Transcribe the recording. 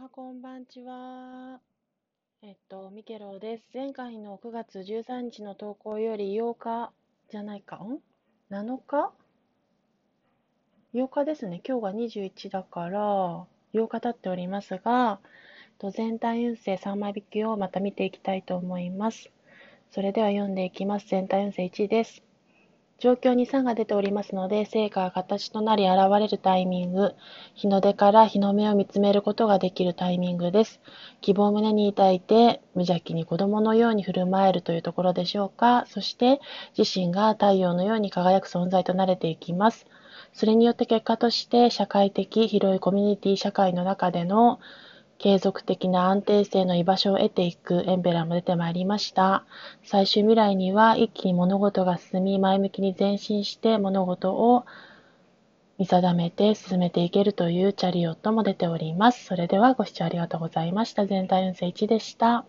はこんばんちは。えっと、ミケロです。前回の9月13日の投稿より8日じゃないか、ん ?7 日 ?8 日ですね。今日が21だから8日経っておりますが、と全体運勢3枚引きをまた見ていきたいと思います。それでは読んでいきます。全体運勢1です。状況に差が出ておりますので、成果が形となり現れるタイミング、日の出から日の目を見つめることができるタイミングです。希望を胸に抱いて、無邪気に子供のように振る舞えるというところでしょうか。そして、自身が太陽のように輝く存在となれていきます。それによって結果として、社会的、広いコミュニティ社会の中での継続的な安定性の居場所を得ていくエンペラーも出てまいりました。最終未来には一気に物事が進み、前向きに前進して物事を見定めて進めていけるというチャリオットも出ております。それではご視聴ありがとうございました。全体運勢1でした。